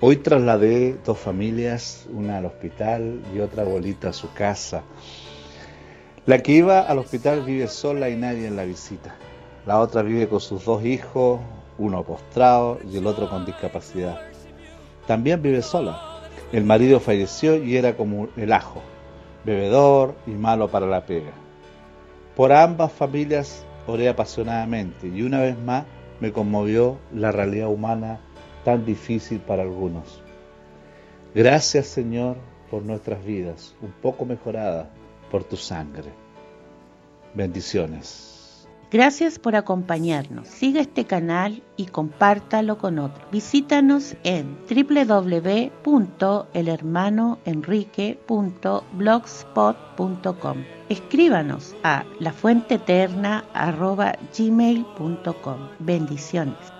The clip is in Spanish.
Hoy trasladé dos familias, una al hospital y otra abuelita a su casa. La que iba al hospital vive sola y nadie la visita. La otra vive con sus dos hijos, uno postrado y el otro con discapacidad. También vive sola. El marido falleció y era como el ajo, bebedor y malo para la pega. Por ambas familias oré apasionadamente y una vez más me conmovió la realidad humana tan difícil para algunos. Gracias Señor por nuestras vidas, un poco mejoradas por tu sangre. Bendiciones. Gracias por acompañarnos. Siga este canal y compártalo con otros. Visítanos en www.elhermanoenrique.blogspot.com. Escríbanos a lafuenteeterna.gmail.com. Bendiciones.